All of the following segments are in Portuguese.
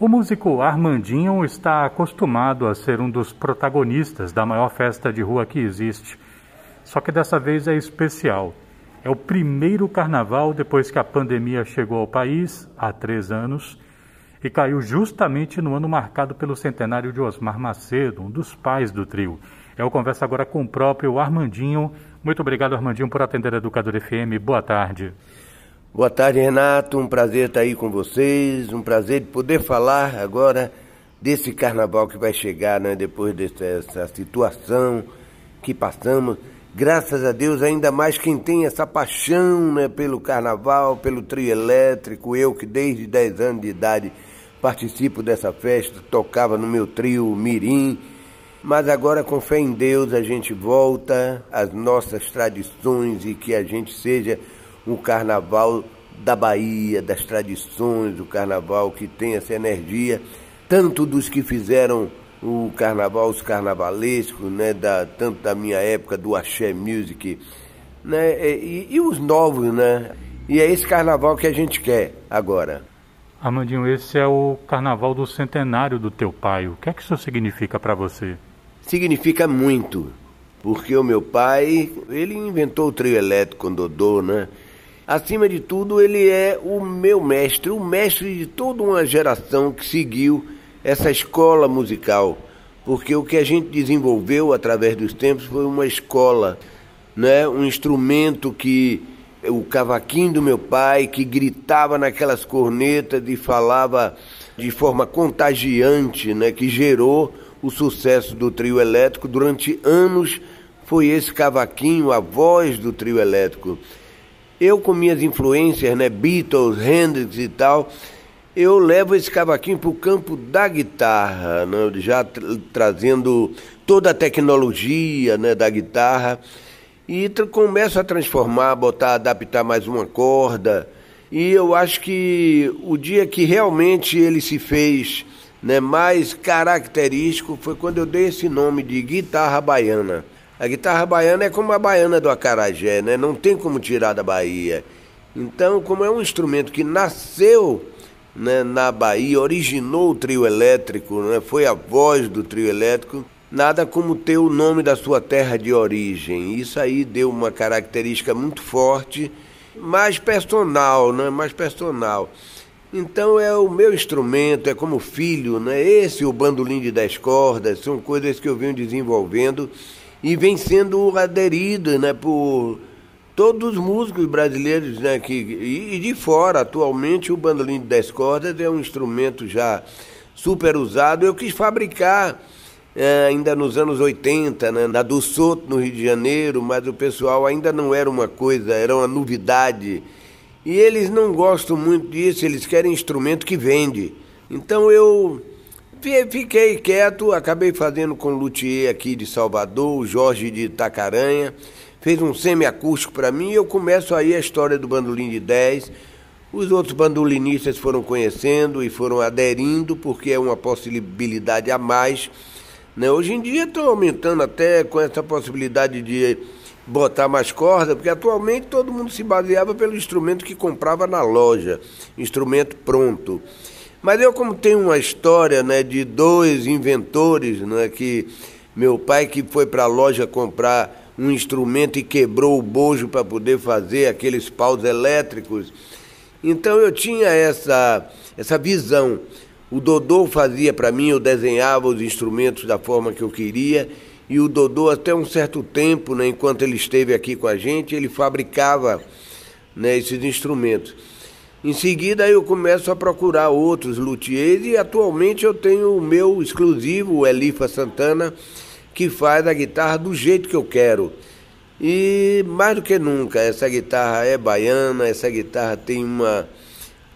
O músico Armandinho está acostumado a ser um dos protagonistas da maior festa de rua que existe. Só que dessa vez é especial. É o primeiro carnaval depois que a pandemia chegou ao país, há três anos, e caiu justamente no ano marcado pelo centenário de Osmar Macedo, um dos pais do trio. Eu converso agora com o próprio Armandinho. Muito obrigado, Armandinho, por atender a Educador FM. Boa tarde. Boa tarde, Renato. Um prazer estar aí com vocês. Um prazer de poder falar agora desse carnaval que vai chegar, né? Depois dessa situação que passamos. Graças a Deus, ainda mais quem tem essa paixão né, pelo carnaval, pelo trio elétrico. Eu que desde 10 anos de idade participo dessa festa, tocava no meu trio Mirim. Mas agora, com fé em Deus, a gente volta às nossas tradições e que a gente seja o carnaval da Bahia, das tradições, o carnaval que tem essa energia, tanto dos que fizeram o carnaval, os carnavalescos, né, da, tanto da minha época do Axé Music, né, e, e os novos, né? E é esse carnaval que a gente quer agora. Amandinho, esse é o carnaval do centenário do teu pai. O que é que isso significa para você? Significa muito, porque o meu pai, ele inventou o trio elétrico com Dodô, né? Acima de tudo, ele é o meu mestre, o mestre de toda uma geração que seguiu essa escola musical. Porque o que a gente desenvolveu através dos tempos foi uma escola, né? um instrumento que o cavaquinho do meu pai, que gritava naquelas cornetas e falava de forma contagiante, né? que gerou o sucesso do trio elétrico durante anos. Foi esse cavaquinho, a voz do trio elétrico. Eu, com minhas influências, né, Beatles, Hendrix e tal, eu levo esse cavaquinho para o campo da guitarra, né, já tra trazendo toda a tecnologia né, da guitarra e começo a transformar, botar, adaptar mais uma corda. E eu acho que o dia que realmente ele se fez né, mais característico foi quando eu dei esse nome de guitarra baiana. A guitarra baiana é como a baiana do acarajé, né? Não tem como tirar da Bahia. Então, como é um instrumento que nasceu né, na Bahia, originou o trio elétrico, né? foi a voz do trio elétrico, nada como ter o nome da sua terra de origem. Isso aí deu uma característica muito forte, mais personal, né? mais personal. Então é o meu instrumento, é como filho, né? Esse o bandolim de 10 cordas, são coisas que eu venho desenvolvendo e vem sendo aderido né, por todos os músicos brasileiros né, que, e, de fora. Atualmente o bandolim de 10 cordas é um instrumento já super usado. Eu quis fabricar é, ainda nos anos 80, né, na do Soto, no Rio de Janeiro, mas o pessoal ainda não era uma coisa, era uma novidade. E eles não gostam muito disso, eles querem instrumento que vende. Então eu Fiquei quieto, acabei fazendo com o luthier aqui de Salvador, o Jorge de Itacaranha, fez um semiacústico para mim e eu começo aí a história do bandolim de 10. Os outros bandolinistas foram conhecendo e foram aderindo, porque é uma possibilidade a mais. Né? Hoje em dia estão aumentando até com essa possibilidade de botar mais corda, porque atualmente todo mundo se baseava pelo instrumento que comprava na loja, instrumento pronto. Mas eu como tenho uma história né, de dois inventores, né, que meu pai que foi para a loja comprar um instrumento e quebrou o bojo para poder fazer aqueles paus elétricos. Então eu tinha essa, essa visão. O Dodô fazia para mim, eu desenhava os instrumentos da forma que eu queria, e o Dodô, até um certo tempo, né, enquanto ele esteve aqui com a gente, ele fabricava né, esses instrumentos. Em seguida eu começo a procurar outros luthiers e atualmente eu tenho o meu exclusivo, o Elifa Santana, que faz a guitarra do jeito que eu quero. E mais do que nunca, essa guitarra é baiana, essa guitarra tem uma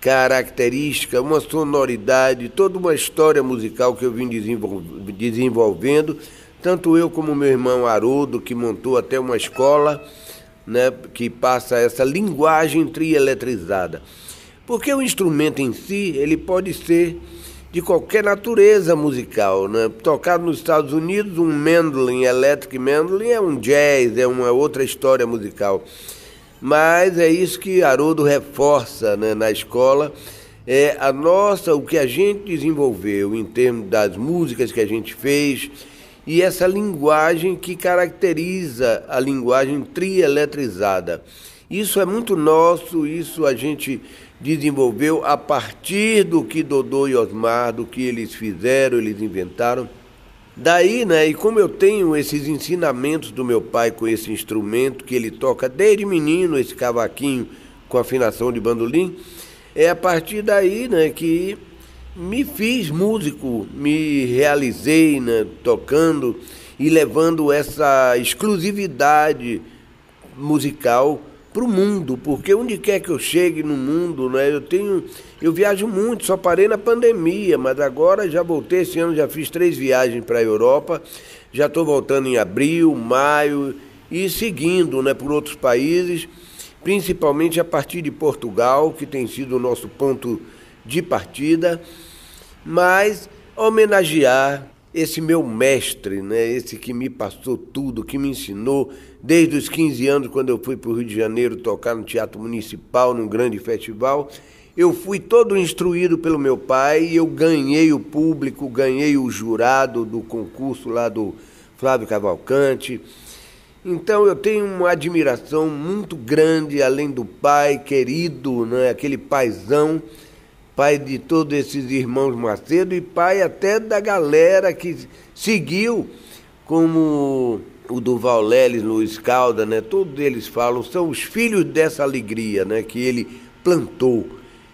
característica, uma sonoridade, toda uma história musical que eu vim desenvolvendo, tanto eu como meu irmão Haroldo, que montou até uma escola né, que passa essa linguagem trieletrizada. Porque o instrumento em si, ele pode ser de qualquer natureza musical, né? Tocado nos Estados Unidos, um mandolin, electric mandolin é um jazz, é uma outra história musical. Mas é isso que Haroldo reforça né, na escola, é a nossa, o que a gente desenvolveu em termos das músicas que a gente fez e essa linguagem que caracteriza a linguagem trieletrizada. Isso é muito nosso, isso a gente desenvolveu a partir do que Dodô e Osmar, do que eles fizeram, eles inventaram. Daí, né, e como eu tenho esses ensinamentos do meu pai com esse instrumento que ele toca desde menino, esse cavaquinho com afinação de bandolim, é a partir daí, né, que me fiz músico, me realizei, né, tocando e levando essa exclusividade musical para o mundo, porque onde quer que eu chegue no mundo, né, eu tenho, eu viajo muito, só parei na pandemia, mas agora já voltei esse ano, já fiz três viagens para a Europa, já estou voltando em abril, maio e seguindo, né, por outros países, principalmente a partir de Portugal, que tem sido o nosso ponto de partida, mas homenagear esse meu mestre, né, esse que me passou tudo, que me ensinou desde os 15 anos, quando eu fui para o Rio de Janeiro tocar no Teatro Municipal, num grande festival. Eu fui todo instruído pelo meu pai e eu ganhei o público, ganhei o jurado do concurso lá do Flávio Cavalcante. Então eu tenho uma admiração muito grande, além do pai querido, né, aquele paizão pai de todos esses irmãos Macedo e pai até da galera que seguiu, como o Duval Leles, Luiz Calda, né? Todos eles falam, são os filhos dessa alegria, né? Que ele plantou,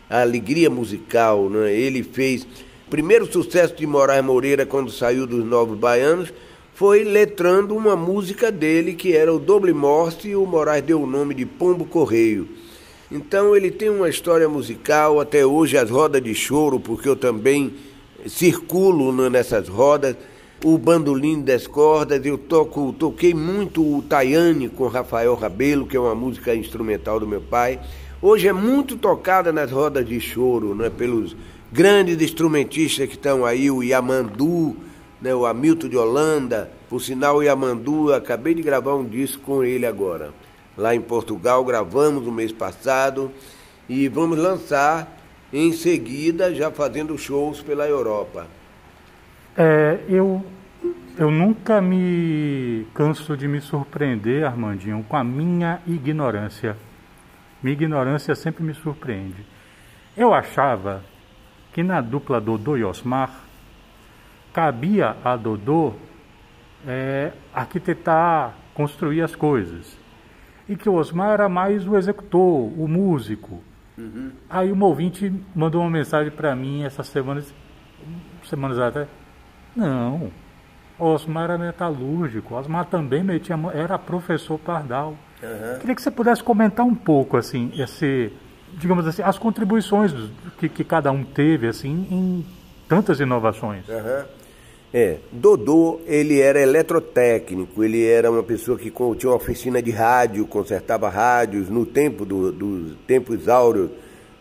a alegria musical, né? Ele fez. O primeiro sucesso de Moraes Moreira quando saiu dos Novos Baianos foi letrando uma música dele que era o Doble Morte e o Moraes deu o nome de Pombo Correio. Então ele tem uma história musical, até hoje as rodas de choro, porque eu também circulo nessas rodas, o bandolim das cordas, eu toco, toquei muito o Tayane com Rafael Rabelo, que é uma música instrumental do meu pai. Hoje é muito tocada nas rodas de choro, né, pelos grandes instrumentistas que estão aí, o Yamandu, né, o Hamilton de Holanda. Por sinal, o Yamandu, acabei de gravar um disco com ele agora lá em Portugal, gravamos no mês passado e vamos lançar em seguida, já fazendo shows pela Europa. É, eu, eu nunca me canso de me surpreender, Armandinho, com a minha ignorância. Minha ignorância sempre me surpreende. Eu achava que na dupla Dodô e Osmar cabia a Dodô é, arquitetar, construir as coisas e que o Osmar era mais o executor, o músico. Uhum. Aí um ouvinte mandou uma mensagem para mim essas semanas, semanas atrás. Não, Osmar era metalúrgico, Osmar também metia, era professor Pardal. Uhum. Queria que você pudesse comentar um pouco, assim, esse, digamos assim, as contribuições que, que cada um teve, assim, em tantas inovações. Uhum. É, Dodô, ele era eletrotécnico, ele era uma pessoa que tinha uma oficina de rádio, consertava rádios no tempo dos do tempos áureos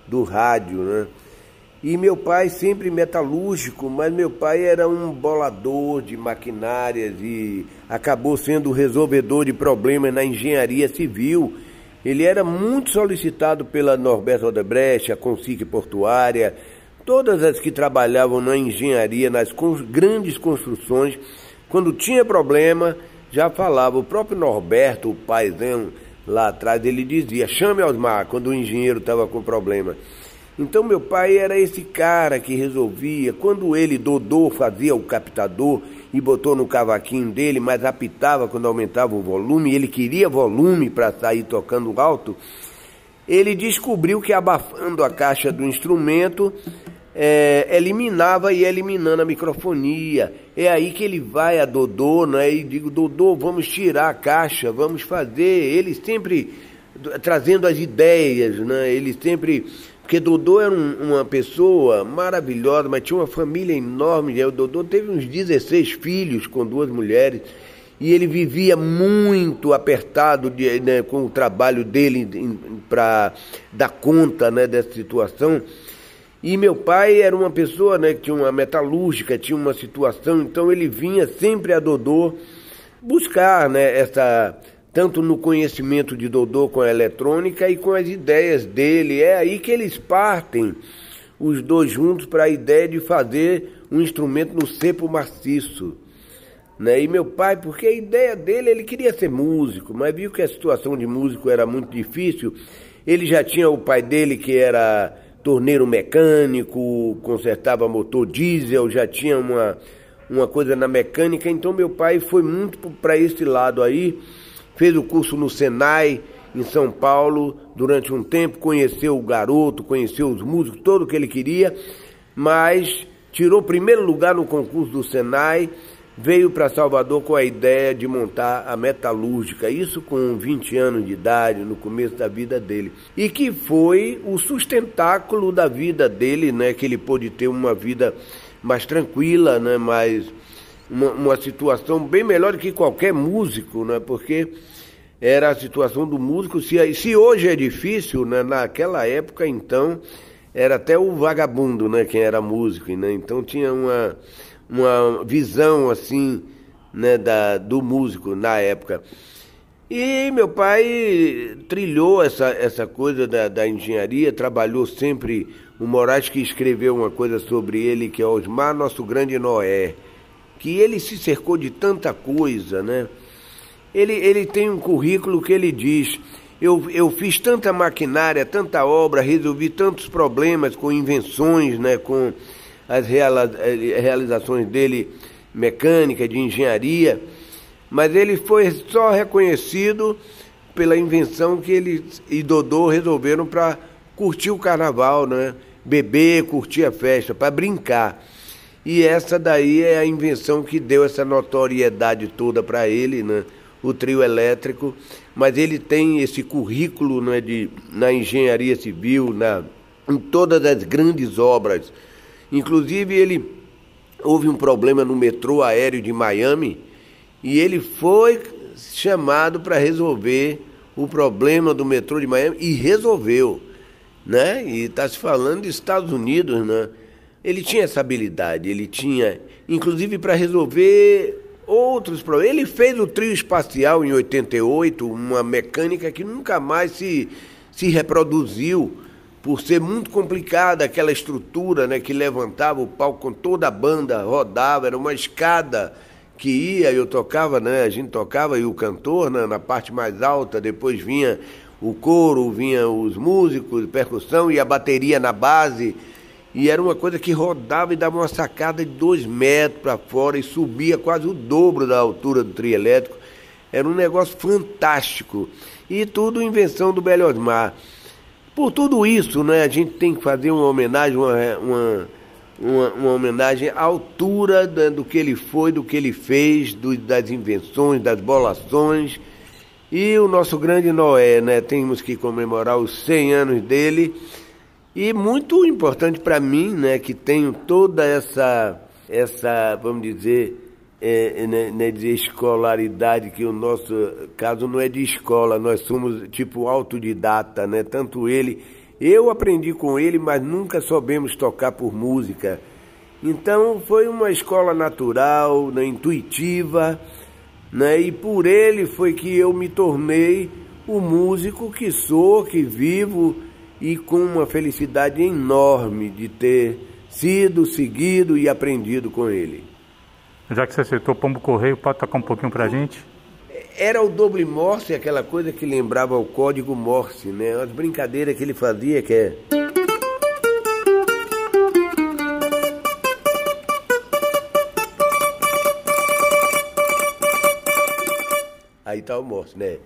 do rádio, né? E meu pai sempre metalúrgico, mas meu pai era um bolador de maquinárias e acabou sendo resolvedor de problemas na engenharia civil. Ele era muito solicitado pela Norberto Odebrecht, a Consic Portuária, todas as que trabalhavam na engenharia, nas grandes construções, quando tinha problema, já falava. O próprio Norberto, o paizão, lá atrás, ele dizia: chame Osmar quando o engenheiro estava com problema. Então meu pai era esse cara que resolvia. Quando ele, Dodô, fazia o captador e botou no cavaquinho dele, mas apitava quando aumentava o volume, ele queria volume para sair tocando alto, ele descobriu que abafando a caixa do instrumento, é, eliminava e eliminando a microfonia. É aí que ele vai a Dodô, né? E digo, Dodô, vamos tirar a caixa, vamos fazer. Ele sempre trazendo as ideias, né? Ele sempre. Porque Dodô era um, uma pessoa maravilhosa, mas tinha uma família enorme. O Dodô teve uns 16 filhos com duas mulheres. E ele vivia muito apertado de, né, com o trabalho dele para dar conta né, dessa situação. E meu pai era uma pessoa né, que tinha uma metalúrgica, tinha uma situação, então ele vinha sempre a Dodô buscar né, essa, tanto no conhecimento de Dodô com a eletrônica e com as ideias dele. É aí que eles partem os dois juntos para a ideia de fazer um instrumento no cepo maciço. Né? E meu pai, porque a ideia dele, ele queria ser músico, mas viu que a situação de músico era muito difícil. Ele já tinha o pai dele que era torneiro mecânico, consertava motor diesel, já tinha uma, uma coisa na mecânica, então meu pai foi muito para esse lado aí, fez o curso no Senai, em São Paulo, durante um tempo, conheceu o garoto, conheceu os músicos, todo o que ele queria, mas tirou primeiro lugar no concurso do Senai, veio para Salvador com a ideia de montar a metalúrgica, isso com 20 anos de idade, no começo da vida dele. E que foi o sustentáculo da vida dele, né, que ele pôde ter uma vida mais tranquila, né, mais uma, uma situação bem melhor do que qualquer músico, né, porque era a situação do músico. Se, se hoje é difícil, né, naquela época então era até o vagabundo, né, quem era músico, né, então tinha uma uma visão assim, né, da, do músico na época. E meu pai trilhou essa, essa coisa da, da engenharia, trabalhou sempre. O Moraes que escreveu uma coisa sobre ele, que é Osmar, nosso grande Noé, que ele se cercou de tanta coisa, né? Ele, ele tem um currículo que ele diz: eu, eu fiz tanta maquinária, tanta obra, resolvi tantos problemas com invenções, né? Com as eh, realizações dele mecânica, de engenharia, mas ele foi só reconhecido pela invenção que ele e Dodô resolveram para curtir o carnaval, né? beber, curtir a festa, para brincar. E essa daí é a invenção que deu essa notoriedade toda para ele, né? o trio elétrico, mas ele tem esse currículo né, de, na engenharia civil, na, em todas as grandes obras Inclusive, ele houve um problema no metrô aéreo de Miami e ele foi chamado para resolver o problema do metrô de Miami e resolveu, né? E está se falando dos Estados Unidos, né? Ele tinha essa habilidade, ele tinha, inclusive para resolver outros problemas. Ele fez o trio espacial em 88, uma mecânica que nunca mais se, se reproduziu por ser muito complicada aquela estrutura né, que levantava o palco com toda a banda, rodava, era uma escada que ia, eu tocava, né, a gente tocava e o cantor né, na parte mais alta, depois vinha o coro, vinha os músicos, percussão e a bateria na base. E era uma coisa que rodava e dava uma sacada de dois metros para fora e subia quase o dobro da altura do trio elétrico. Era um negócio fantástico. E tudo invenção do Belo Osmar. Por tudo isso, né, a gente tem que fazer uma homenagem, uma, uma, uma, uma homenagem à altura do que ele foi, do que ele fez, do, das invenções, das bolações. E o nosso grande Noé, né? Temos que comemorar os 100 anos dele. E muito importante para mim, né, que tenho toda essa, essa vamos dizer, é, né, né, de escolaridade, que o nosso caso não é de escola, nós somos tipo autodidata, né? Tanto ele, eu aprendi com ele, mas nunca soubemos tocar por música. Então foi uma escola natural, né, intuitiva, né? E por ele foi que eu me tornei o músico que sou, que vivo e com uma felicidade enorme de ter sido seguido e aprendido com ele. Já que você citou Pombo Correio, pode tocar um pouquinho pra gente? Era o doble Morse, aquela coisa que lembrava o código Morse, né? As brincadeiras que ele fazia, que é... Aí tá o Morse, né?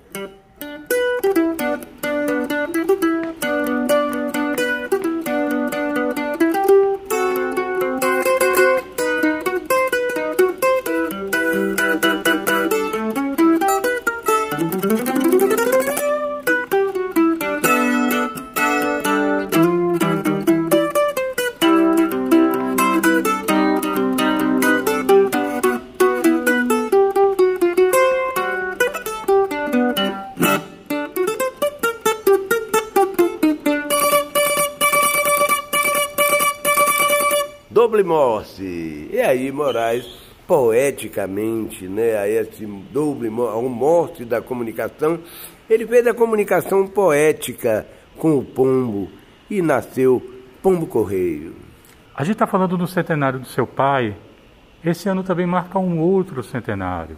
Poeticamente, né, a esse doble morte da comunicação, ele fez a comunicação poética com o pombo e nasceu pombo correio. A gente está falando do centenário do seu pai. Esse ano também marca um outro centenário.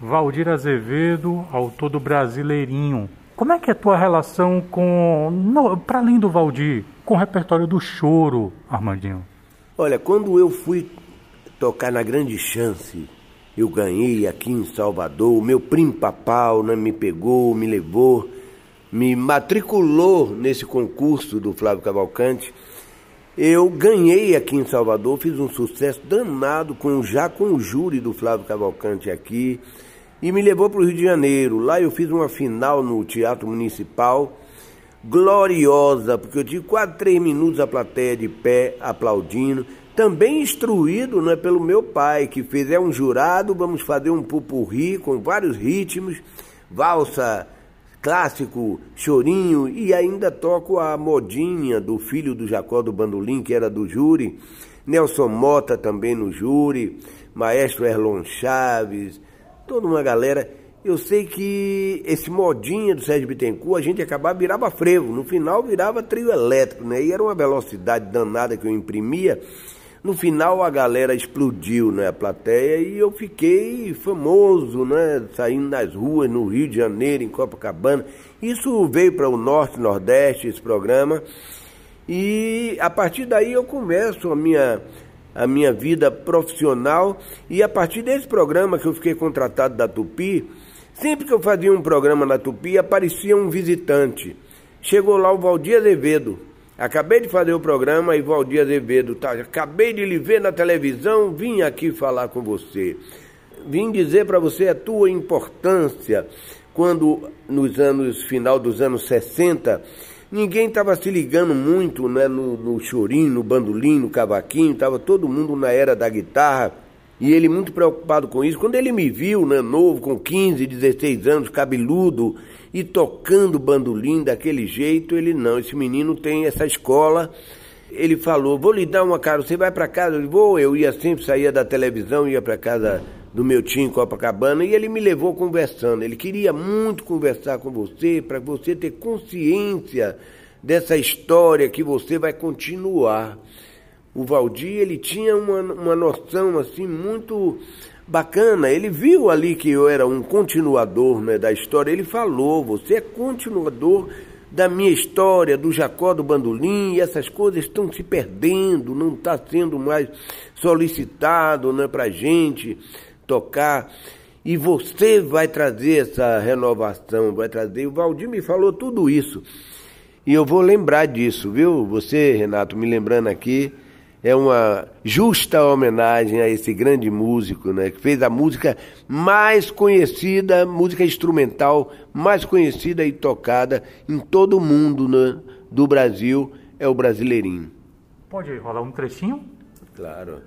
Valdir Azevedo, autor do Brasileirinho. Como é que é a tua relação com, para além do Valdir, com o repertório do choro, Armandinho? Olha, quando eu fui tocar na Grande Chance, eu ganhei aqui em Salvador, meu primo Papal né, me pegou, me levou, me matriculou nesse concurso do Flávio Cavalcante. Eu ganhei aqui em Salvador, fiz um sucesso danado com já com o júri do Flávio Cavalcante aqui e me levou para o Rio de Janeiro. Lá eu fiz uma final no Teatro Municipal, gloriosa, porque eu tive quase três minutos a plateia de pé aplaudindo. Também instruído né, pelo meu pai, que fez, é um jurado, vamos fazer um pupurri com vários ritmos, valsa clássico, chorinho, e ainda toco a modinha do filho do Jacó do Bandolim, que era do júri, Nelson Mota também no júri, Maestro Erlon Chaves, toda uma galera. Eu sei que esse modinha do Sérgio Bittencourt, a gente acabava virava frevo, no final virava trio elétrico, né? E era uma velocidade danada que eu imprimia. No final a galera explodiu, né, a plateia, e eu fiquei famoso, né, saindo nas ruas no Rio de Janeiro, em Copacabana. Isso veio para o Norte, Nordeste, esse programa. E a partir daí eu começo a minha a minha vida profissional e a partir desse programa que eu fiquei contratado da Tupi, sempre que eu fazia um programa na Tupi, aparecia um visitante. Chegou lá o Valdir Azevedo. Acabei de fazer o programa e Valdir Azevedo, tá? Acabei de lhe ver na televisão, vim aqui falar com você. Vim dizer para você a tua importância quando nos anos final dos anos 60 Ninguém estava se ligando muito né, no, no chorinho, no bandolim, no cavaquinho, estava todo mundo na era da guitarra. E ele muito preocupado com isso. Quando ele me viu, né, novo, com 15, 16 anos, cabeludo, e tocando bandolim daquele jeito, ele não, esse menino tem essa escola. Ele falou, vou lhe dar uma cara, você vai para casa? Eu vou, eu ia sempre, saía da televisão, ia para casa do meu tio em Copacabana e ele me levou conversando. Ele queria muito conversar com você para você ter consciência dessa história que você vai continuar. O Valdir, ele tinha uma, uma noção assim muito bacana. Ele viu ali que eu era um continuador né, da história. Ele falou: você é continuador da minha história, do Jacó do Bandolim, e essas coisas estão se perdendo, não está sendo mais solicitado né, para gente tocar. E você vai trazer essa renovação, vai trazer. O Valdir me falou tudo isso. E eu vou lembrar disso, viu? Você, Renato, me lembrando aqui, é uma justa homenagem a esse grande músico, né? Que fez a música mais conhecida, música instrumental mais conhecida e tocada em todo o mundo né? do Brasil, é o Brasileirinho. Pode rolar um trechinho? Claro.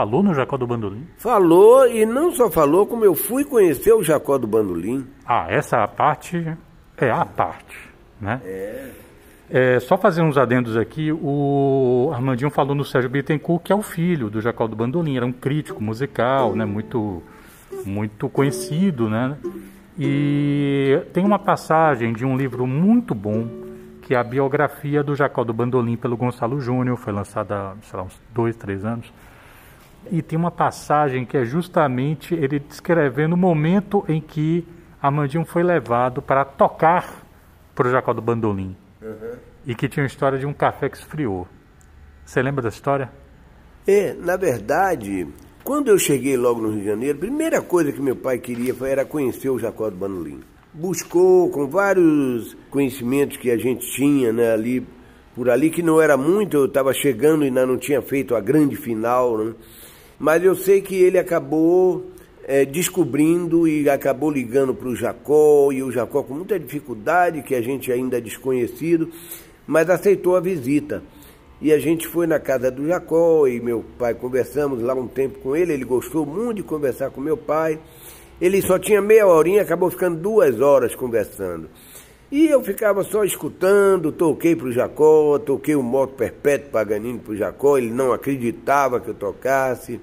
Falou no Jacó do Bandolim? Falou, e não só falou, como eu fui conhecer o Jacó do Bandolim. Ah, essa parte é a parte, né? É. É, só fazer uns adendos aqui, o Armandinho falou no Sérgio Bittencourt, que é o filho do Jacó do Bandolim, era um crítico musical, né, muito, muito conhecido, né? E tem uma passagem de um livro muito bom, que é a biografia do Jacó do Bandolim pelo Gonçalo Júnior, foi lançada há uns dois, três anos. E tem uma passagem que é justamente ele descrevendo o momento em que Amandinho foi levado para tocar para o Jacó do Bandolim. Uhum. E que tinha a história de um café que esfriou. Você lembra da história? É, na verdade, quando eu cheguei logo no Rio de Janeiro, a primeira coisa que meu pai queria era conhecer o Jacó do Bandolim. Buscou com vários conhecimentos que a gente tinha né, ali, por ali, que não era muito, eu estava chegando e ainda não tinha feito a grande final, né? Mas eu sei que ele acabou é, descobrindo e acabou ligando para o Jacó, e o Jacó com muita dificuldade, que a gente ainda é desconhecido, mas aceitou a visita. E a gente foi na casa do Jacó e meu pai conversamos lá um tempo com ele, ele gostou muito de conversar com meu pai. Ele só tinha meia horinha, acabou ficando duas horas conversando. E eu ficava só escutando, toquei para o Jacó, toquei o moto perpétuo Paganini para o Jacó, ele não acreditava que eu tocasse.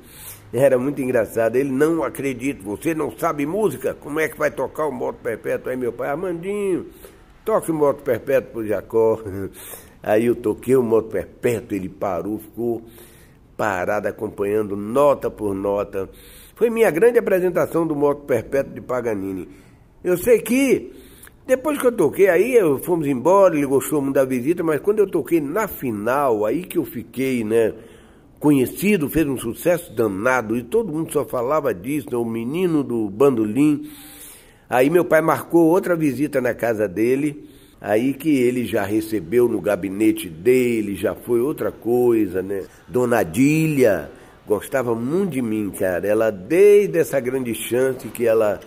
Era muito engraçado, ele não acredita, você não sabe música, como é que vai tocar o moto perpétuo? Aí meu pai, Armandinho, toque o moto perpétuo para o Jacó. Aí eu toquei o moto perpétuo, ele parou, ficou parado acompanhando nota por nota. Foi minha grande apresentação do moto perpétuo de Paganini. Eu sei que depois que eu toquei, aí fomos embora, ele gostou muito da visita, mas quando eu toquei na final, aí que eu fiquei, né, conhecido, fez um sucesso danado e todo mundo só falava disso, né, o menino do bandolim. Aí meu pai marcou outra visita na casa dele Aí que ele já recebeu no gabinete dele, já foi outra coisa, né? Dona Dília gostava muito de mim, cara. Ela, desde essa grande chance que ela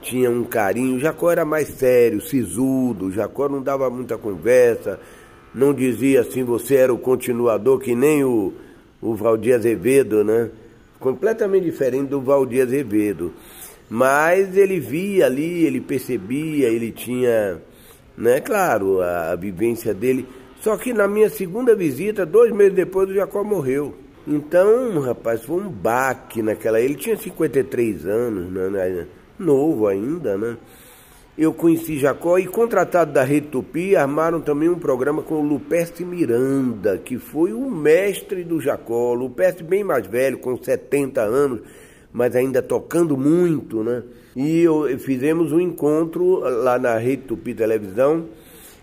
tinha um carinho, Jacó era mais sério, sisudo, Jacó não dava muita conversa, não dizia assim, você era o continuador, que nem o, o Valdir Azevedo, né? Completamente diferente do Valdir Azevedo. Mas ele via ali, ele percebia, ele tinha né? Claro, a, a vivência dele. Só que na minha segunda visita, dois meses depois, o Jacó morreu. Então, rapaz, foi um baque naquela. Ele tinha 53 anos, né, né? Novo ainda, né? Eu conheci Jacó e, contratado da Rede Tupi, armaram também um programa com o Luperce Miranda, que foi o mestre do Jacó. Luperce bem mais velho, com 70 anos, mas ainda tocando muito, né? E eu, fizemos um encontro lá na Rede Tupi Televisão,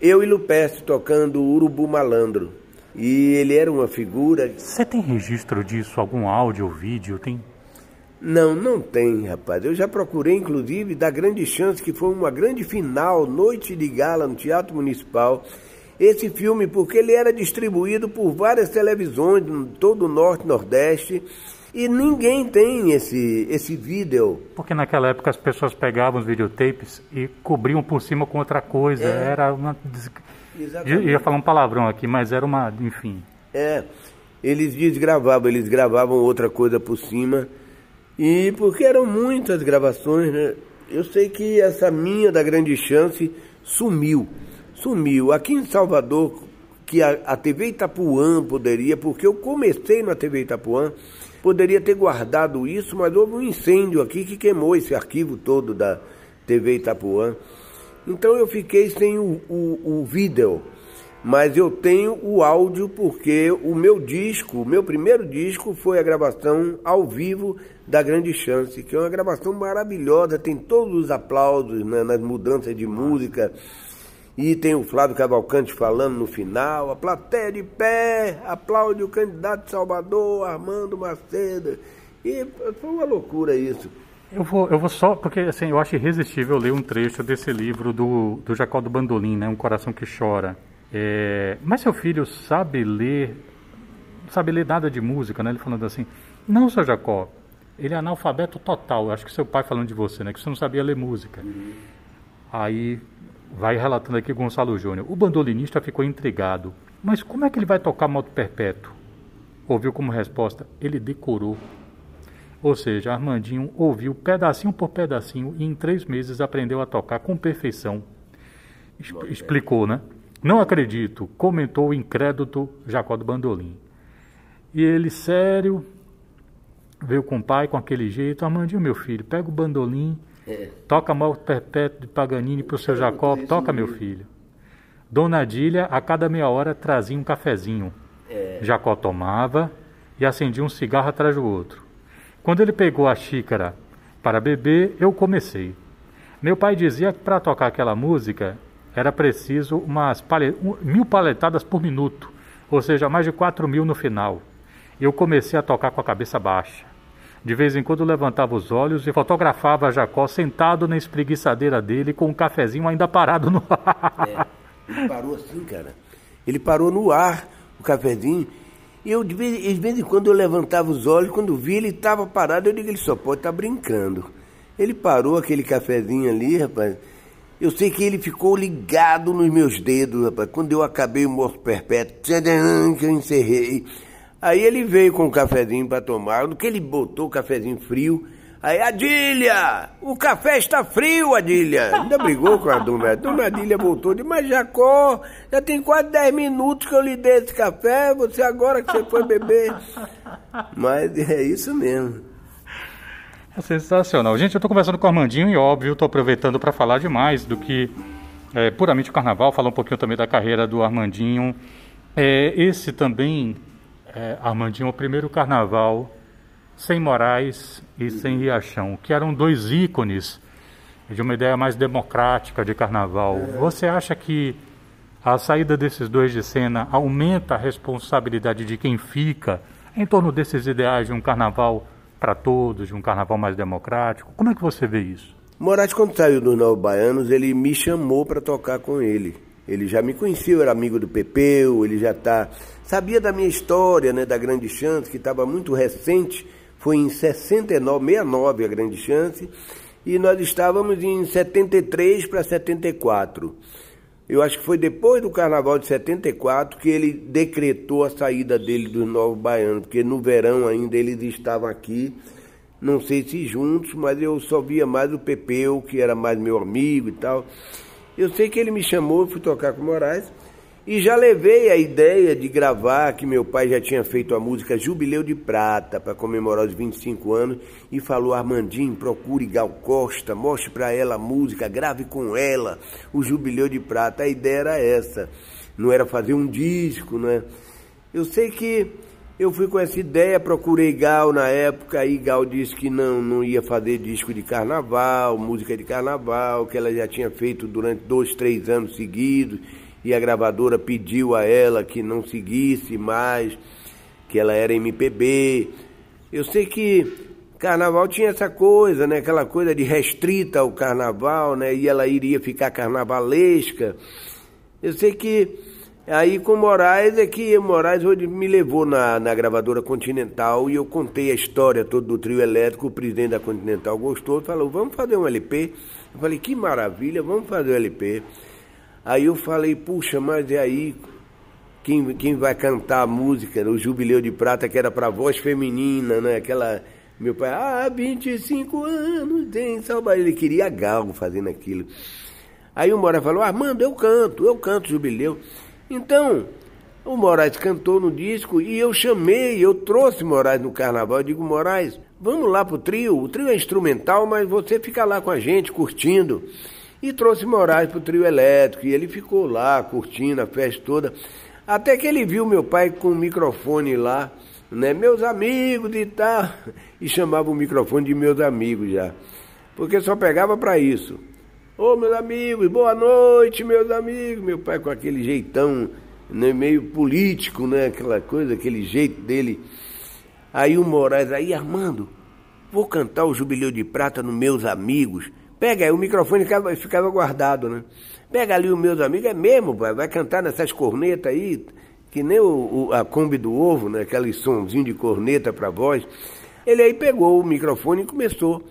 eu e Lupeste tocando Urubu Malandro. E ele era uma figura. Você tem registro disso? Algum áudio ou vídeo? Tem? Não, não tem, rapaz. Eu já procurei, inclusive, da grande chance que foi uma grande final, noite de gala no Teatro Municipal. Esse filme, porque ele era distribuído por várias televisões em todo o Norte e Nordeste. E ninguém tem esse, esse vídeo. Porque naquela época as pessoas pegavam os videotapes e cobriam por cima com outra coisa. É. Era uma. Exatamente. Eu ia falar um palavrão aqui, mas era uma. Enfim. É. Eles desgravavam, eles gravavam outra coisa por cima. E porque eram muitas gravações, né? Eu sei que essa minha da grande chance sumiu. Sumiu. Aqui em Salvador, que a, a TV Itapuã poderia, porque eu comecei na TV Itapuã poderia ter guardado isso, mas houve um incêndio aqui que queimou esse arquivo todo da TV Itapuã. Então eu fiquei sem o, o, o vídeo, mas eu tenho o áudio porque o meu disco, o meu primeiro disco foi a gravação ao vivo da Grande Chance, que é uma gravação maravilhosa, tem todos os aplausos né, nas mudanças de música. E tem o Flávio Cavalcante falando no final, a plateia de pé, aplaude o candidato de Salvador, Armando Macedo. E foi uma loucura isso. Eu vou, eu vou só, porque assim, eu acho irresistível ler um trecho desse livro do, do Jacó do Bandolim, né? Um Coração que Chora. É, mas seu filho sabe ler, sabe ler nada de música, né? Ele falando assim, não, seu Jacó, ele é analfabeto total. Acho que seu pai falando de você, né? Que você não sabia ler música. Uhum. Aí Vai relatando aqui Gonçalo Júnior. O bandolinista ficou intrigado. Mas como é que ele vai tocar moto perpétuo? Ouviu como resposta: ele decorou. Ou seja, Armandinho ouviu pedacinho por pedacinho e em três meses aprendeu a tocar com perfeição. explicou, né? Não acredito, comentou o incrédulo Jacó do Bandolim. E ele, sério, veio com o pai com aquele jeito: Armandinho, meu filho, pega o bandolim é. Toca mal perpétuo de Paganini para o seu Jacó, toca meu filho. Dona Adília, a cada meia hora, trazia um cafezinho. É. Jacó tomava e acendia um cigarro atrás do outro. Quando ele pegou a xícara para beber, eu comecei. Meu pai dizia que para tocar aquela música era preciso umas palet... mil paletadas por minuto, ou seja, mais de quatro mil no final. Eu comecei a tocar com a cabeça baixa. De vez em quando levantava os olhos e fotografava Jacó sentado na espreguiçadeira dele com um cafezinho ainda parado no ar. É, ele parou assim, cara. Ele parou no ar, o cafezinho. E eu, de vez, de vez em quando, eu levantava os olhos, quando vi ele estava parado, eu digo, ele só pode estar tá brincando. Ele parou aquele cafezinho ali, rapaz. Eu sei que ele ficou ligado nos meus dedos, rapaz. Quando eu acabei o morto perpétuo, eu encerrei. Aí ele veio com o cafezinho para tomar. No que ele botou o cafezinho frio, Aí, Adília, o café está frio, Adília. Ainda brigou com a dona. A dona Adília voltou de, mas Jacó, já tem quase 10 minutos que eu lhe dei esse café, você agora que você foi beber. Mas é isso mesmo. É sensacional. Gente, eu estou conversando com o Armandinho e, óbvio, estou aproveitando para falar demais do que é, puramente o carnaval, falar um pouquinho também da carreira do Armandinho. É, esse também, é, Armandinho, é o primeiro carnaval sem Moraes e sem Riachão, que eram dois ícones de uma ideia mais democrática de carnaval. Você acha que a saída desses dois de cena aumenta a responsabilidade de quem fica em torno desses ideais de um carnaval para todos, de um carnaval mais democrático? Como é que você vê isso? Moraes, quando saiu dos Novos Baianos, ele me chamou para tocar com ele. Ele já me conhecia, eu era amigo do Pepeu, ele já tá sabia da minha história, né, da Grande Chance, que estava muito recente foi em 69, 69 a grande chance, e nós estávamos em 73 para 74. Eu acho que foi depois do carnaval de 74 que ele decretou a saída dele dos Novos Baianos, porque no verão ainda eles estavam aqui, não sei se juntos, mas eu só via mais o Pepeu, que era mais meu amigo e tal. Eu sei que ele me chamou, fui tocar com o Moraes. E já levei a ideia de gravar, que meu pai já tinha feito a música Jubileu de Prata para comemorar os 25 anos e falou: Armandinho, procure Gal Costa, mostre para ela a música, grave com ela o Jubileu de Prata. A ideia era essa, não era fazer um disco, né? Eu sei que eu fui com essa ideia, procurei Gal na época, aí Gal disse que não, não ia fazer disco de carnaval, música de carnaval, que ela já tinha feito durante dois, três anos seguidos e a gravadora pediu a ela que não seguisse mais, que ela era MPB. Eu sei que carnaval tinha essa coisa, né? Aquela coisa de restrita ao carnaval, né? E ela iria ficar carnavalesca. Eu sei que aí com Moraes é que Moraes me levou na, na gravadora Continental e eu contei a história toda do trio elétrico. O presidente da Continental gostou, falou: vamos fazer um LP. Eu falei: que maravilha, vamos fazer um LP. Aí eu falei, puxa, mas e aí quem, quem vai cantar a música, o Jubileu de Prata, que era para voz feminina, né? Aquela. Meu pai, ah, 25 anos tem saudade. Ele queria galgo fazendo aquilo. Aí o Moraes falou, Armando, eu canto, eu canto Jubileu. Então, o Moraes cantou no disco e eu chamei, eu trouxe Moraes no carnaval. Eu digo, Moraes, vamos lá pro trio. O trio é instrumental, mas você fica lá com a gente, curtindo e trouxe Moraes para o trio elétrico. E ele ficou lá curtindo a festa toda. Até que ele viu meu pai com o microfone lá, né? Meus amigos e tal. E chamava o microfone de meus amigos já. Porque só pegava para isso. Ô meus amigos, boa noite, meus amigos. Meu pai com aquele jeitão né, meio político, né? Aquela coisa, aquele jeito dele. Aí o Moraes, aí Armando, vou cantar o Jubileu de Prata nos meus amigos. Pega aí, o microfone ficava, ficava guardado, né? Pega ali os meus amigos, é mesmo, vai cantar nessas cornetas aí, que nem o, o, a Kombi do Ovo, né? Aquele sonzinho de corneta para voz. Ele aí pegou o microfone e começou.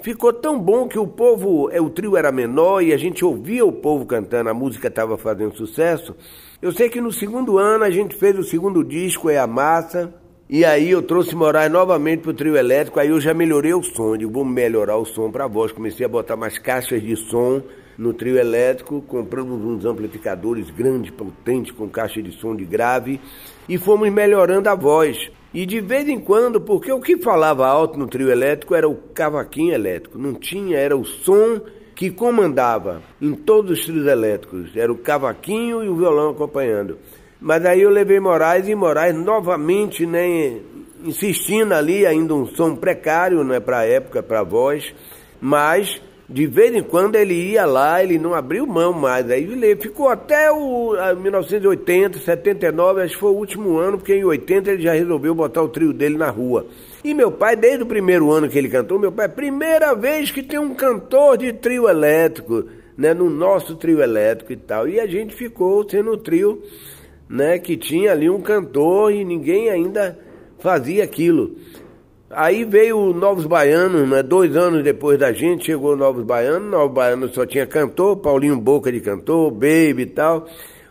Ficou tão bom que o povo, é, o trio era menor e a gente ouvia o povo cantando, a música estava fazendo sucesso. Eu sei que no segundo ano a gente fez o segundo disco, É a Massa, e aí eu trouxe Moraes novamente pro trio elétrico, aí eu já melhorei o som, digo, vamos melhorar o som para voz. Comecei a botar mais caixas de som no trio elétrico, compramos uns amplificadores grandes, potentes, com caixa de som de grave, e fomos melhorando a voz. E de vez em quando, porque o que falava alto no trio elétrico era o cavaquinho elétrico, não tinha, era o som que comandava em todos os trios elétricos, era o cavaquinho e o violão acompanhando. Mas aí eu levei Moraes e Moraes novamente, né, insistindo ali, ainda um som precário, não é para a época, para a voz, mas de vez em quando ele ia lá, ele não abriu mão mais. Aí ele ficou até o 1980, 79, acho que foi o último ano, porque em 80 ele já resolveu botar o trio dele na rua. E meu pai, desde o primeiro ano que ele cantou, meu pai, primeira vez que tem um cantor de trio elétrico, né, no nosso trio elétrico e tal. E a gente ficou sendo o trio né, que tinha ali um cantor e ninguém ainda fazia aquilo. Aí veio o Novos Baianos, né? Dois anos depois da gente chegou o Novos Baianos. Novos Baianos só tinha cantor, Paulinho Boca de cantor, Baby e tal.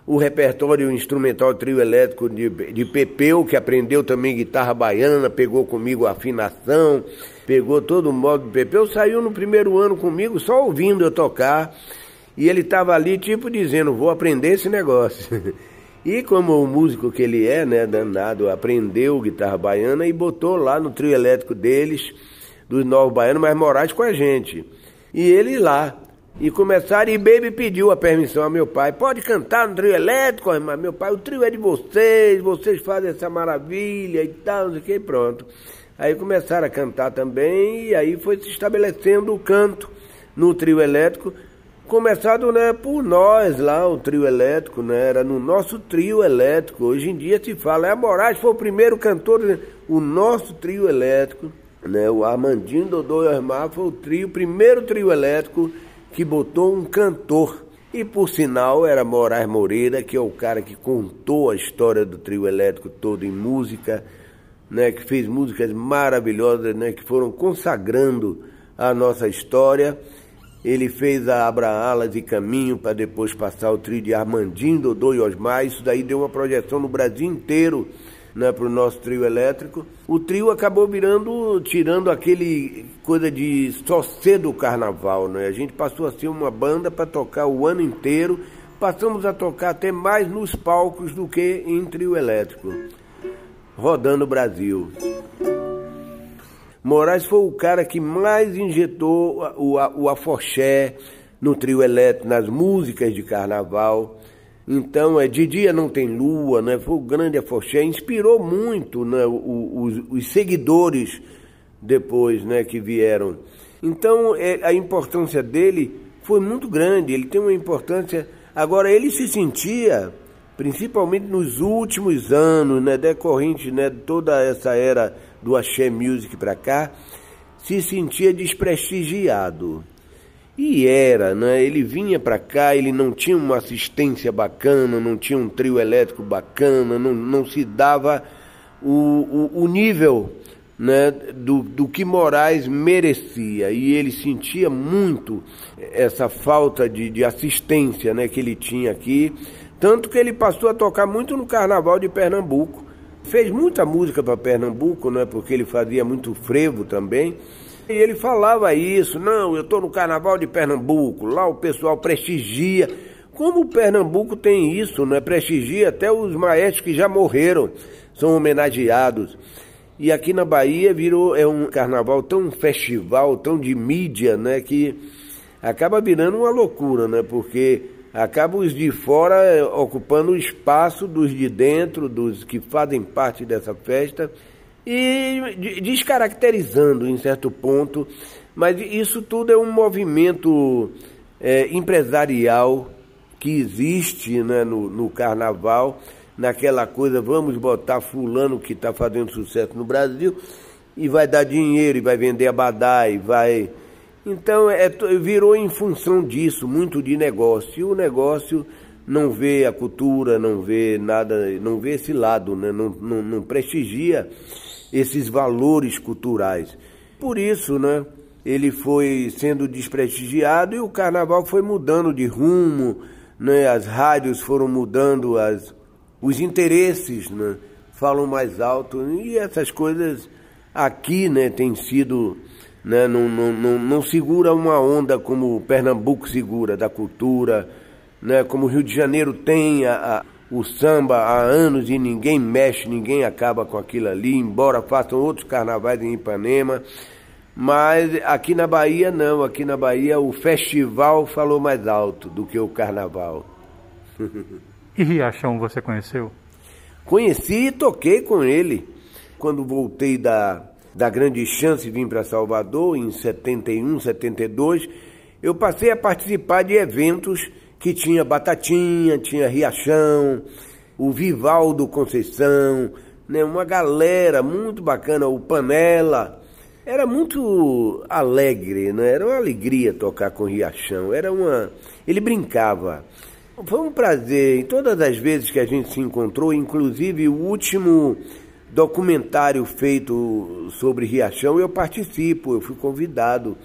O repertório instrumental trio elétrico de, de Pepeu, que aprendeu também guitarra baiana, pegou comigo afinação, pegou todo o modo de Pepeu. Saiu no primeiro ano comigo só ouvindo eu tocar. E ele estava ali tipo dizendo, vou aprender esse negócio. E como o músico que ele é, né, danado, aprendeu guitarra baiana e botou lá no trio elétrico deles, dos Novos Baianos, mas Moraes com a gente. E ele lá. E começaram, e Baby pediu a permissão a meu pai, pode cantar no trio elétrico, mas meu pai, o trio é de vocês, vocês fazem essa maravilha e tal, não sei o que, pronto. Aí começaram a cantar também, e aí foi se estabelecendo o canto no trio elétrico, começado né, por nós lá, o trio elétrico, né, era no nosso trio elétrico. Hoje em dia se fala, é Moraes foi o primeiro cantor, o nosso trio elétrico, né, o Armandinho Dodô e Osmar foi o trio, primeiro trio elétrico que botou um cantor. E por sinal era Moraes Moreira, que é o cara que contou a história do trio elétrico todo em música, né, que fez músicas maravilhosas, né, que foram consagrando a nossa história. Ele fez a Abra Alas e Caminho para depois passar o trio de Armandinho, Dodô e Osmar. Isso daí deu uma projeção no Brasil inteiro né, para o nosso trio elétrico. O trio acabou virando, tirando aquele coisa de só ser do carnaval. Né? A gente passou a ser uma banda para tocar o ano inteiro. Passamos a tocar até mais nos palcos do que em trio elétrico, rodando o Brasil. Moraes foi o cara que mais injetou o, o, afoxé no trio elétrico, nas músicas de carnaval. Então, é, de dia não tem lua, né? Foi o grande afoxé, inspirou muito né, os, os seguidores depois, né, que vieram. Então, é, a importância dele foi muito grande, ele tem uma importância... Agora, ele se sentia, principalmente nos últimos anos, né, decorrente né, de toda essa era do Axé Music para cá, se sentia desprestigiado. E era, né? Ele vinha para cá, ele não tinha uma assistência bacana, não tinha um trio elétrico bacana, não, não se dava o, o, o nível né, do, do que Moraes merecia. E ele sentia muito essa falta de, de assistência né, que ele tinha aqui. Tanto que ele passou a tocar muito no Carnaval de Pernambuco Fez muita música para Pernambuco, né, porque ele fazia muito frevo também. E ele falava isso, não, eu estou no Carnaval de Pernambuco, lá o pessoal prestigia. Como o Pernambuco tem isso, né? Prestigia até os maestros que já morreram, são homenageados. E aqui na Bahia virou é um carnaval tão festival, tão de mídia, né, que acaba virando uma loucura, né? Porque acabam os de fora eh, ocupando o espaço dos de dentro, dos que fazem parte dessa festa, e descaracterizando em certo ponto, mas isso tudo é um movimento é, empresarial que existe né, no, no carnaval, naquela coisa, vamos botar fulano que está fazendo sucesso no Brasil, e vai dar dinheiro, e vai vender abadá, e vai então é, virou em função disso, muito de negócio. E o negócio não vê a cultura, não vê nada, não vê esse lado, né? não, não, não prestigia esses valores culturais. Por isso, né, ele foi sendo desprestigiado e o carnaval foi mudando de rumo, né, as rádios foram mudando, as, os interesses né, falam mais alto e essas coisas aqui né, têm sido né? não, não, não, não segura uma onda como Pernambuco segura, da cultura, né? como o Rio de Janeiro tem a, a, o samba há anos e ninguém mexe, ninguém acaba com aquilo ali, embora façam outros carnavais em Ipanema. Mas aqui na Bahia não, aqui na Bahia o festival falou mais alto do que o carnaval. e Riachão você conheceu? Conheci e toquei com ele. Quando voltei da, da grande chance de vir para Salvador em 71, 72, eu passei a participar de eventos que tinha Batatinha, tinha Riachão, o Vivaldo Conceição, né, uma galera muito bacana, o Panela. Era muito alegre, né? era uma alegria tocar com Riachão. Era uma. Ele brincava. Foi um prazer. Em todas as vezes que a gente se encontrou, inclusive o último documentário feito sobre Riachão, eu participo, eu fui convidado.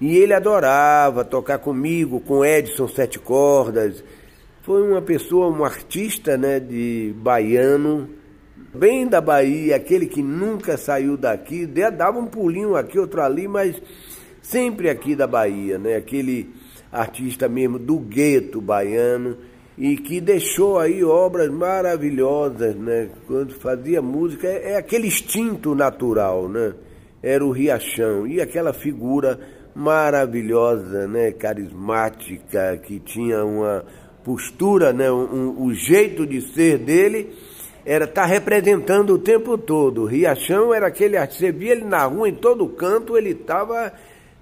E ele adorava tocar comigo, com Edson Sete Cordas. Foi uma pessoa, um artista né, de baiano, bem da Bahia, aquele que nunca saiu daqui, dava um pulinho aqui, outro ali, mas sempre aqui da Bahia, né? Aquele artista mesmo do gueto baiano e que deixou aí obras maravilhosas, né? Quando fazia música, é, é aquele instinto natural, né? Era o Riachão e aquela figura maravilhosa, né? Carismática, que tinha uma postura, né? Um, um, o jeito de ser dele era estar tá representando o tempo todo. O Riachão era aquele, você via ele na rua, em todo canto, ele estava,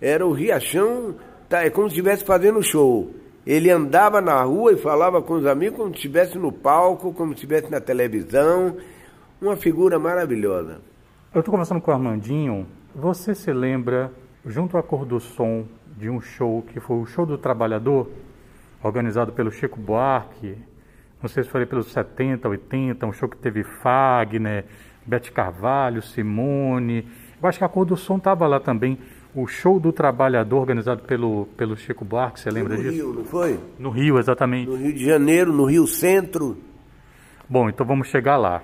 era o Riachão, tá, é como se estivesse fazendo show. Ele andava na rua e falava com os amigos como se estivesse no palco, como se estivesse na televisão. Uma figura maravilhosa. Eu estou conversando com o Armandinho. Você se lembra, junto à Cor do Som, de um show que foi o Show do Trabalhador, organizado pelo Chico Buarque, não sei se foi pelos 70, 80, um show que teve Fagner, Bete Carvalho, Simone. Eu acho que a Cor do Som estava lá também. O show do trabalhador organizado pelo, pelo Chico Buarque, você lembra no disso? No Rio, não foi? No Rio, exatamente. No Rio de Janeiro, no Rio Centro. Bom, então vamos chegar lá.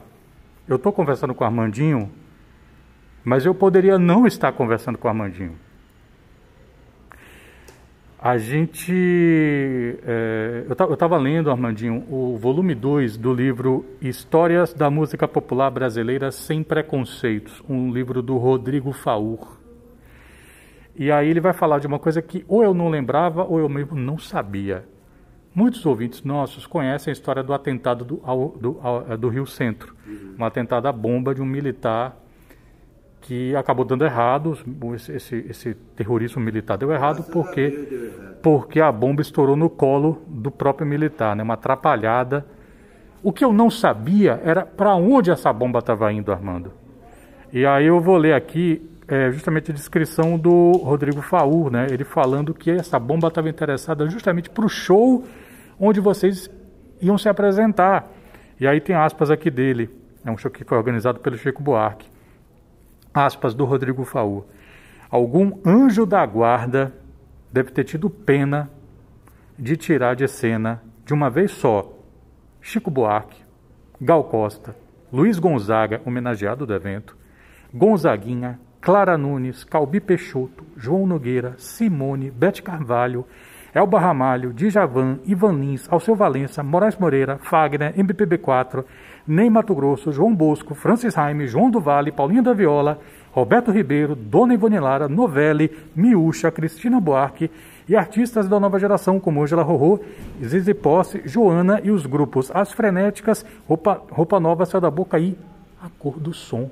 Eu estou conversando com o Armandinho, mas eu poderia não estar conversando com o Armandinho. A gente. É, eu estava lendo, Armandinho, o volume 2 do livro Histórias da Música Popular Brasileira Sem Preconceitos, um livro do Rodrigo Faur. E aí ele vai falar de uma coisa que ou eu não lembrava ou eu mesmo não sabia. Muitos ouvintes nossos conhecem a história do atentado do, ao, do, ao, do Rio Centro, uhum. um atentado à bomba de um militar que acabou dando errado, esse, esse terrorismo militar deu errado porque, porque a bomba estourou no colo do próprio militar, né? uma atrapalhada. O que eu não sabia era para onde essa bomba estava indo, Armando. E aí eu vou ler aqui é, justamente a descrição do Rodrigo Faur, né? ele falando que essa bomba estava interessada justamente para o show onde vocês iam se apresentar. E aí tem aspas aqui dele, é um show que foi organizado pelo Chico Buarque aspas do Rodrigo Faú. Algum anjo da guarda deve ter tido pena de tirar de cena de uma vez só Chico Buarque, Gal Costa, Luiz Gonzaga, homenageado do evento, Gonzaguinha, Clara Nunes, Calbi Peixoto, João Nogueira, Simone, Bete Carvalho, Elba Ramalho, Djavan, Ivan Lins, Alceu Valença, Moraes Moreira, Fagner, MPB4, Ney Mato Grosso, João Bosco, Francis Raime, João do Vale, Paulinho da Viola, Roberto Ribeiro, Dona Ivone Lara, Novelli, Miúcha, Cristina Buarque e artistas da nova geração como Angela Rorô, Zizi Posse, Joana e os grupos As Frenéticas, Roupa, Roupa Nova, Céu da Boca e A Cor do Som.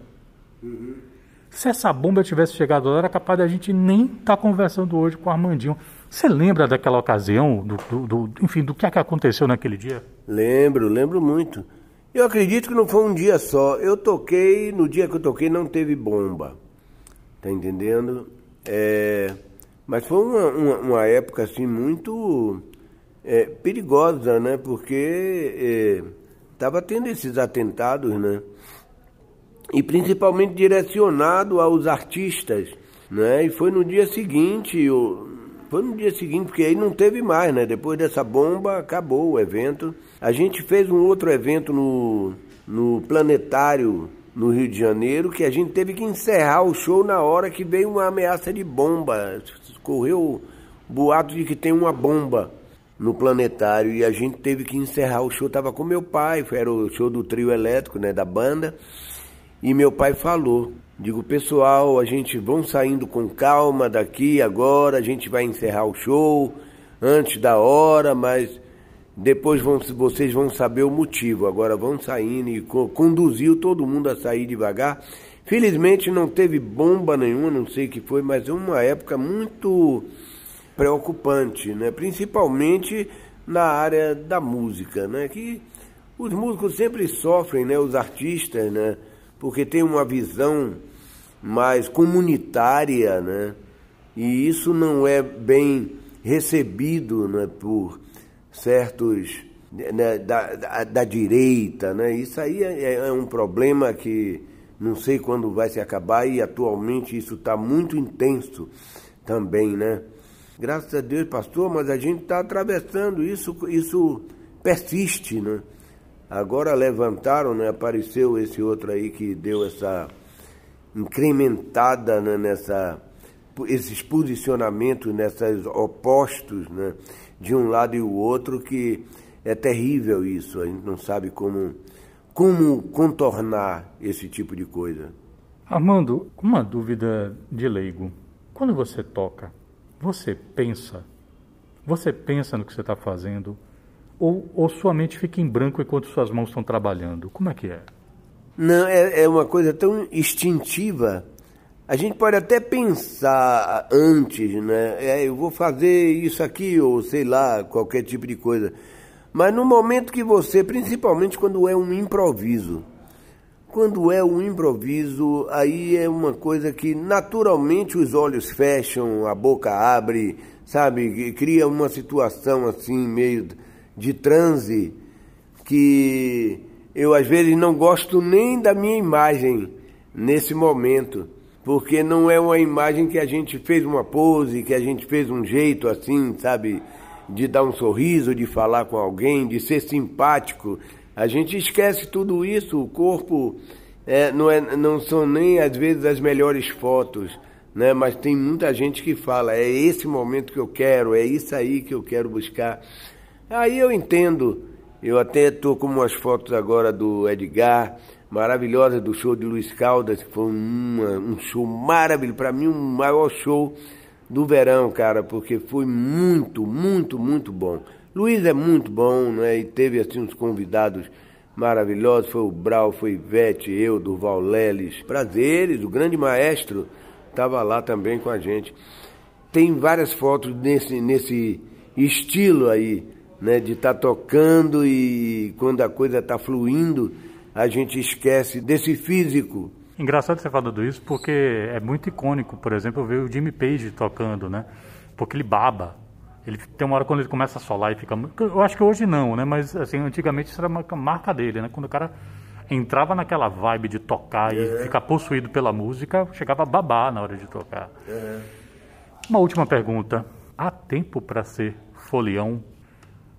Uhum. Se essa bomba tivesse chegado lá, era capaz da gente nem estar tá conversando hoje com o Armandinho. Você lembra daquela ocasião, do, do, do, enfim, do que, é que aconteceu naquele dia? Lembro, lembro muito. Eu acredito que não foi um dia só. Eu toquei, no dia que eu toquei não teve bomba. Tá entendendo? É, mas foi uma, uma, uma, época assim muito é, perigosa, né? Porque estava é, tendo esses atentados, né? E principalmente direcionado aos artistas, né? E foi no dia seguinte, foi no dia seguinte, porque aí não teve mais, né? Depois dessa bomba, acabou o evento. A gente fez um outro evento no, no Planetário, no Rio de Janeiro, que a gente teve que encerrar o show na hora que veio uma ameaça de bomba. Correu boato de que tem uma bomba no planetário e a gente teve que encerrar o show. Tava com meu pai, era o show do trio elétrico, né, da banda. E meu pai falou: Digo, pessoal, a gente vão saindo com calma daqui agora, a gente vai encerrar o show antes da hora, mas depois vão, vocês vão saber o motivo. Agora vão saindo e conduziu todo mundo a sair devagar. Felizmente não teve bomba nenhuma, não sei o que foi, mas é uma época muito preocupante, né? Principalmente na área da música, né? Que os músicos sempre sofrem, né? Os artistas, né? Porque tem uma visão mais comunitária, né? E isso não é bem recebido né, por certos né, da, da, da, direita, né? Isso aí é, é, um problema que não sei quando vai se acabar e atualmente isso está muito intenso também, né? Graças a Deus, pastor, mas a gente está atravessando isso, isso persiste, né? Agora levantaram, né? Apareceu esse outro aí que deu essa incrementada né? nessa esses posicionamentos nesses opostos, né? De um lado e o outro que é terrível isso, a gente não sabe como, como contornar esse tipo de coisa. Armando, uma dúvida de leigo. Quando você toca, você pensa? Você pensa no que você está fazendo? Ou, ou sua mente fica em branco enquanto suas mãos estão trabalhando? Como é que é? Não, é, é uma coisa tão instintiva. A gente pode até pensar antes, né? É, eu vou fazer isso aqui, ou sei lá, qualquer tipo de coisa. Mas no momento que você, principalmente quando é um improviso, quando é um improviso, aí é uma coisa que naturalmente os olhos fecham, a boca abre, sabe? Cria uma situação assim, meio de transe, que eu às vezes não gosto nem da minha imagem nesse momento, porque não é uma imagem que a gente fez uma pose, que a gente fez um jeito assim, sabe? de dar um sorriso, de falar com alguém, de ser simpático. A gente esquece tudo isso, o corpo é, não, é, não são nem às vezes as melhores fotos, né? mas tem muita gente que fala, é esse momento que eu quero, é isso aí que eu quero buscar. Aí eu entendo, eu até estou com umas fotos agora do Edgar, maravilhosa do show de Luiz Caldas, que foi uma, um show maravilhoso, para mim um maior show do verão, cara, porque foi muito, muito, muito bom. Luiz é muito bom, né? E teve assim uns convidados maravilhosos, foi o Brau, foi Ivete, eu, Durval Leles, prazeres, o grande maestro estava lá também com a gente. Tem várias fotos nesse, nesse estilo aí, né? De estar tá tocando e quando a coisa está fluindo, a gente esquece desse físico Engraçado você falar tudo isso porque é muito icônico, por exemplo, ver o Jimmy Page tocando, né? Porque ele baba. Ele tem uma hora quando ele começa a solar e fica. Eu acho que hoje não, né? Mas assim, antigamente isso era uma marca dele, né? Quando o cara entrava naquela vibe de tocar e é. ficar possuído pela música, chegava a babar na hora de tocar. É. Uma última pergunta. Há tempo para ser folião?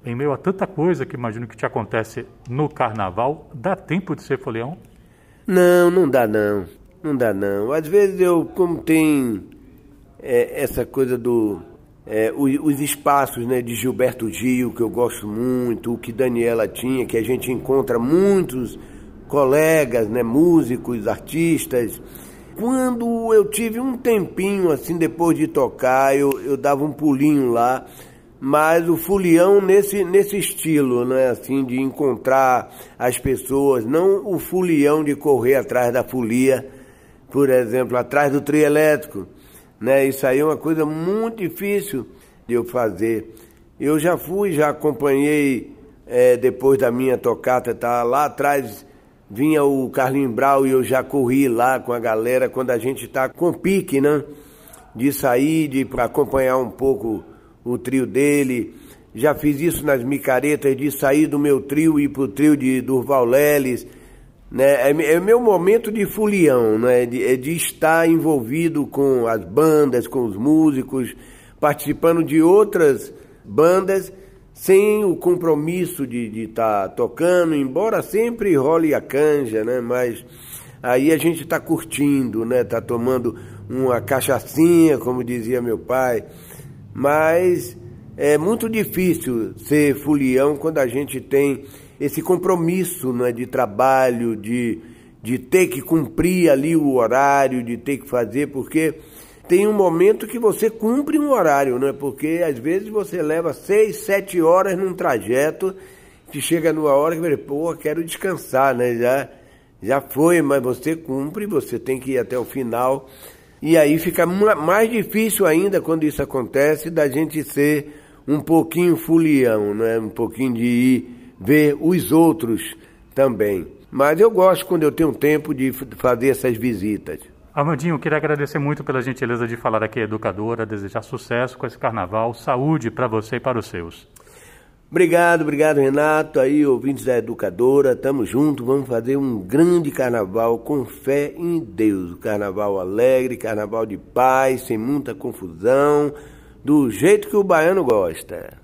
Em meio a tanta coisa que imagino que te acontece no carnaval, dá tempo de ser folião? Não, não dá não. Não dá não. Às vezes eu, como tem é, essa coisa do. É, os, os, espaços né, de Gilberto Gil, que eu gosto muito, o que Daniela tinha, que a gente encontra muitos colegas, né, músicos, artistas. Quando eu tive um tempinho assim, depois de tocar, eu, eu dava um pulinho lá mas o fulião nesse, nesse estilo, né? Assim, de encontrar as pessoas, não o fulião de correr atrás da folia, por exemplo, atrás do trio elétrico, né? Isso aí é uma coisa muito difícil de eu fazer. Eu já fui, já acompanhei, é, depois da minha tocata, tá lá atrás vinha o Carlinho Brau e eu já corri lá com a galera quando a gente tá com pique, né? De sair, de acompanhar um pouco o trio dele. Já fiz isso nas micaretas de sair do meu trio e ir pro trio de Durval Leles. Né? É, é meu momento de fulião, né? De, é de estar envolvido com as bandas, com os músicos, participando de outras bandas sem o compromisso de estar tá tocando, embora sempre role a canja, né? Mas aí a gente está curtindo, né? Tá tomando uma cachaçinha, como dizia meu pai, mas é muito difícil ser fulião quando a gente tem esse compromisso né, de trabalho, de, de ter que cumprir ali o horário, de ter que fazer, porque tem um momento que você cumpre um horário, né? Porque às vezes você leva seis, sete horas num trajeto que chega numa hora que você, pô, quero descansar, né? Já, já foi, mas você cumpre, você tem que ir até o final. E aí fica mais difícil ainda quando isso acontece da gente ser um pouquinho fulião, né? Um pouquinho de ir ver os outros também. Mas eu gosto quando eu tenho tempo de fazer essas visitas. Armandinho, queria agradecer muito pela gentileza de falar aqui, educadora, desejar sucesso com esse carnaval, saúde para você e para os seus. Obrigado, obrigado Renato, aí ouvintes da Educadora, tamo junto, vamos fazer um grande carnaval com fé em Deus. Carnaval alegre, carnaval de paz, sem muita confusão, do jeito que o baiano gosta.